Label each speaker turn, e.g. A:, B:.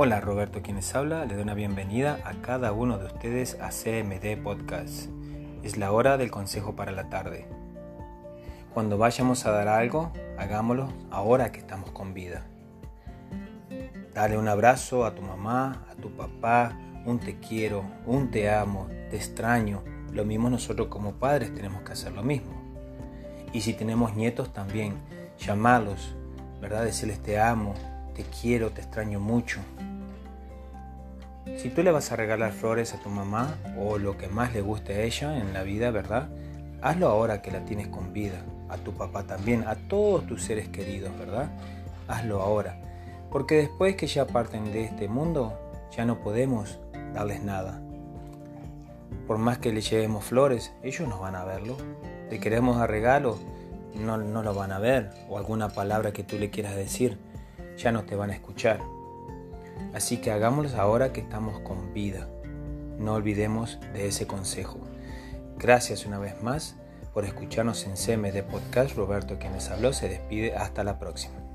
A: Hola, Roberto quienes habla, le doy una bienvenida a cada uno de ustedes a CMD Podcast. Es la hora del consejo para la tarde. Cuando vayamos a dar algo, hagámoslo ahora que estamos con vida. Dale un abrazo a tu mamá, a tu papá, un te quiero, un te amo, te extraño. Lo mismo nosotros como padres tenemos que hacer lo mismo. Y si tenemos nietos también, llamarlos, ¿verdad? Decirles te amo, te quiero, te extraño mucho. Si tú le vas a regalar flores a tu mamá o lo que más le guste a ella en la vida, ¿verdad? Hazlo ahora que la tienes con vida, a tu papá también, a todos tus seres queridos, ¿verdad? Hazlo ahora, porque después que ya parten de este mundo, ya no podemos darles nada. Por más que le llevemos flores, ellos no van a verlo. Le queremos a regalo, no, no lo van a ver, o alguna palabra que tú le quieras decir, ya no te van a escuchar. Así que hagámoslo ahora que estamos con vida. No olvidemos de ese consejo. Gracias una vez más por escucharnos en CMD Podcast. Roberto, quien les habló, se despide. Hasta la próxima.